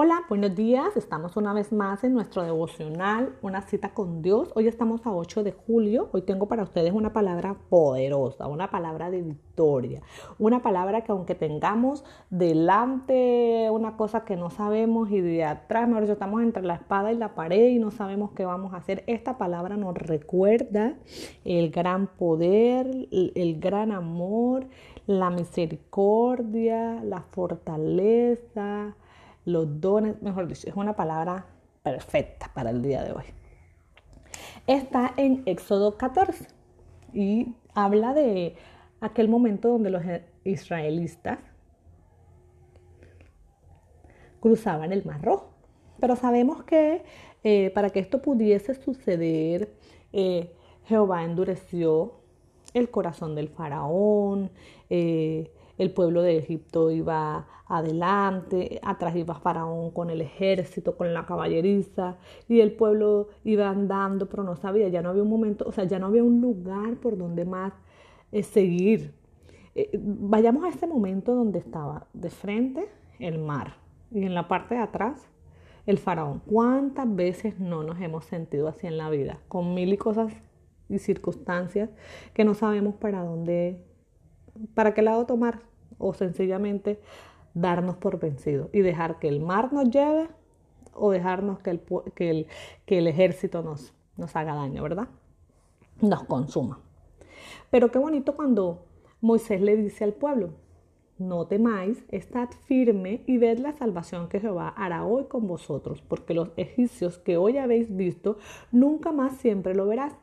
Hola, buenos días. Estamos una vez más en nuestro devocional, una cita con Dios. Hoy estamos a 8 de julio. Hoy tengo para ustedes una palabra poderosa, una palabra de victoria, una palabra que aunque tengamos delante una cosa que no sabemos y de atrás, mejor estamos entre la espada y la pared y no sabemos qué vamos a hacer, esta palabra nos recuerda el gran poder, el, el gran amor, la misericordia, la fortaleza los dones, mejor dicho, es una palabra perfecta para el día de hoy. Está en Éxodo 14 y habla de aquel momento donde los israelitas cruzaban el Mar Rojo. Pero sabemos que eh, para que esto pudiese suceder, eh, Jehová endureció el corazón del faraón, eh, el pueblo de Egipto iba adelante, atrás iba Faraón con el ejército, con la caballeriza, y el pueblo iba andando, pero no sabía, ya no había un momento, o sea, ya no había un lugar por donde más eh, seguir. Eh, vayamos a ese momento donde estaba de frente el mar y en la parte de atrás el faraón. ¿Cuántas veces no nos hemos sentido así en la vida? Con mil y cosas y circunstancias que no sabemos para dónde, para qué lado tomar o sencillamente darnos por vencidos y dejar que el mar nos lleve o dejarnos que el, que el, que el ejército nos, nos haga daño, ¿verdad? Nos consuma. Pero qué bonito cuando Moisés le dice al pueblo, no temáis, estad firme y ved la salvación que Jehová hará hoy con vosotros, porque los egipcios que hoy habéis visto, nunca más siempre lo verás.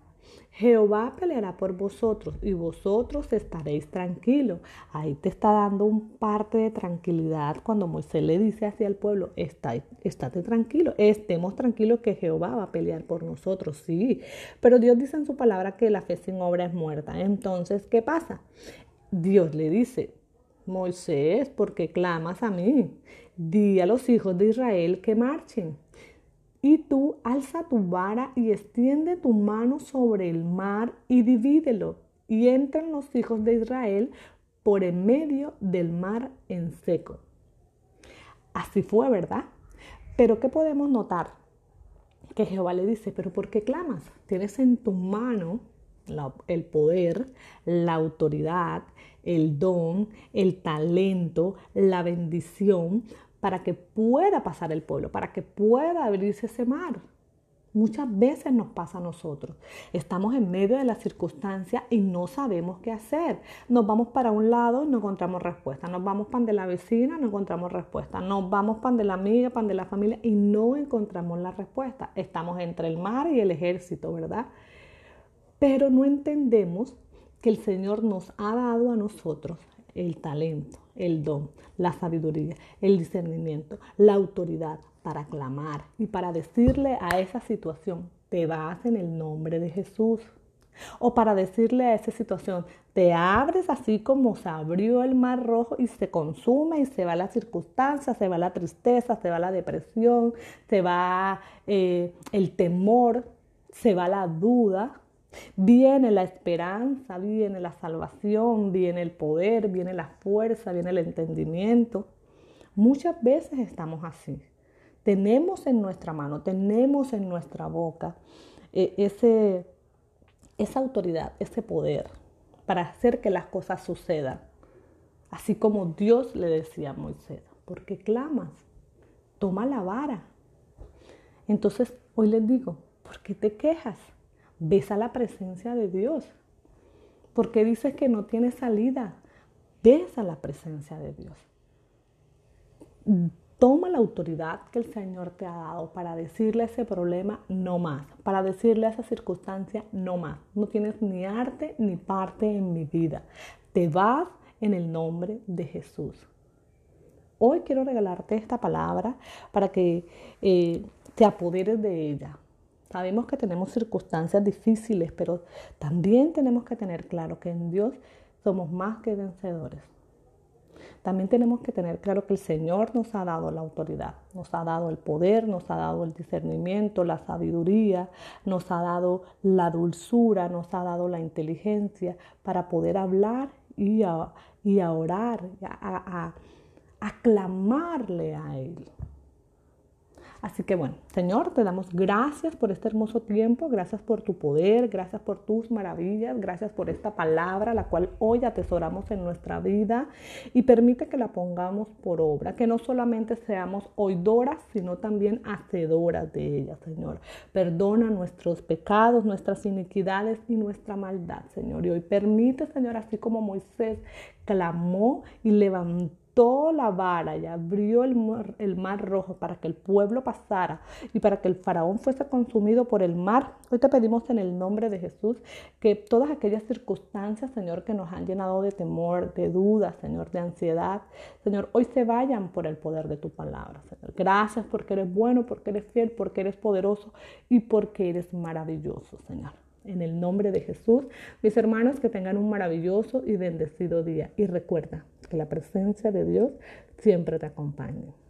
Jehová peleará por vosotros y vosotros estaréis tranquilos. Ahí te está dando un parte de tranquilidad cuando Moisés le dice hacia el pueblo, estate tranquilo, estemos tranquilos que Jehová va a pelear por nosotros, sí. Pero Dios dice en su palabra que la fe sin obra es muerta. Entonces, ¿qué pasa? Dios le dice, Moisés, ¿por qué clamas a mí? Di a los hijos de Israel que marchen. Y tú alza tu vara y extiende tu mano sobre el mar y divídelo. Y entren los hijos de Israel por en medio del mar en seco. Así fue, ¿verdad? Pero ¿qué podemos notar? Que Jehová le dice, pero ¿por qué clamas? Tienes en tu mano el poder, la autoridad, el don, el talento, la bendición para que pueda pasar el pueblo, para que pueda abrirse ese mar. Muchas veces nos pasa a nosotros. Estamos en medio de la circunstancia y no sabemos qué hacer. Nos vamos para un lado y no encontramos respuesta. Nos vamos pan de la vecina, no encontramos respuesta. Nos vamos pan de la amiga, pan de la familia y no encontramos la respuesta. Estamos entre el mar y el ejército, ¿verdad? Pero no entendemos que el Señor nos ha dado a nosotros el talento, el don, la sabiduría, el discernimiento, la autoridad para clamar y para decirle a esa situación, te vas en el nombre de Jesús. O para decirle a esa situación, te abres así como se abrió el mar rojo y se consume y se va la circunstancia, se va la tristeza, se va la depresión, se va eh, el temor, se va la duda, Viene la esperanza, viene la salvación, viene el poder, viene la fuerza, viene el entendimiento. Muchas veces estamos así. Tenemos en nuestra mano, tenemos en nuestra boca eh, ese, esa autoridad, ese poder para hacer que las cosas sucedan. Así como Dios le decía a Moisés, ¿por qué clamas? Toma la vara. Entonces, hoy les digo, ¿por qué te quejas? Besa la presencia de Dios. ¿Por qué dices que no tiene salida? Besa la presencia de Dios. Toma la autoridad que el Señor te ha dado para decirle a ese problema no más, para decirle a esa circunstancia no más. No tienes ni arte ni parte en mi vida. Te vas en el nombre de Jesús. Hoy quiero regalarte esta palabra para que eh, te apoderes de ella, Sabemos que tenemos circunstancias difíciles, pero también tenemos que tener claro que en Dios somos más que vencedores. También tenemos que tener claro que el Señor nos ha dado la autoridad, nos ha dado el poder, nos ha dado el discernimiento, la sabiduría, nos ha dado la dulzura, nos ha dado la inteligencia para poder hablar y a, orar, a, a clamarle a Él. Así que bueno, Señor, te damos gracias por este hermoso tiempo, gracias por tu poder, gracias por tus maravillas, gracias por esta palabra, la cual hoy atesoramos en nuestra vida y permite que la pongamos por obra, que no solamente seamos oidoras, sino también hacedoras de ella, Señor. Perdona nuestros pecados, nuestras iniquidades y nuestra maldad, Señor. Y hoy permite, Señor, así como Moisés clamó y levantó la vara y abrió el mar, el mar, rojo para que el pueblo pasara y para que el faraón fuese consumido por el mar. Hoy te pedimos en el nombre de Jesús que todas aquellas circunstancias, Señor, que nos han llenado de temor, de dudas, Señor, de ansiedad, Señor, hoy se vayan por el poder de tu palabra, Señor. Gracias porque eres bueno, porque eres fiel, porque eres poderoso y porque eres maravilloso, Señor. En el nombre de Jesús, mis hermanos, que tengan un maravilloso y bendecido día. Y recuerda que la presencia de Dios siempre te acompañe.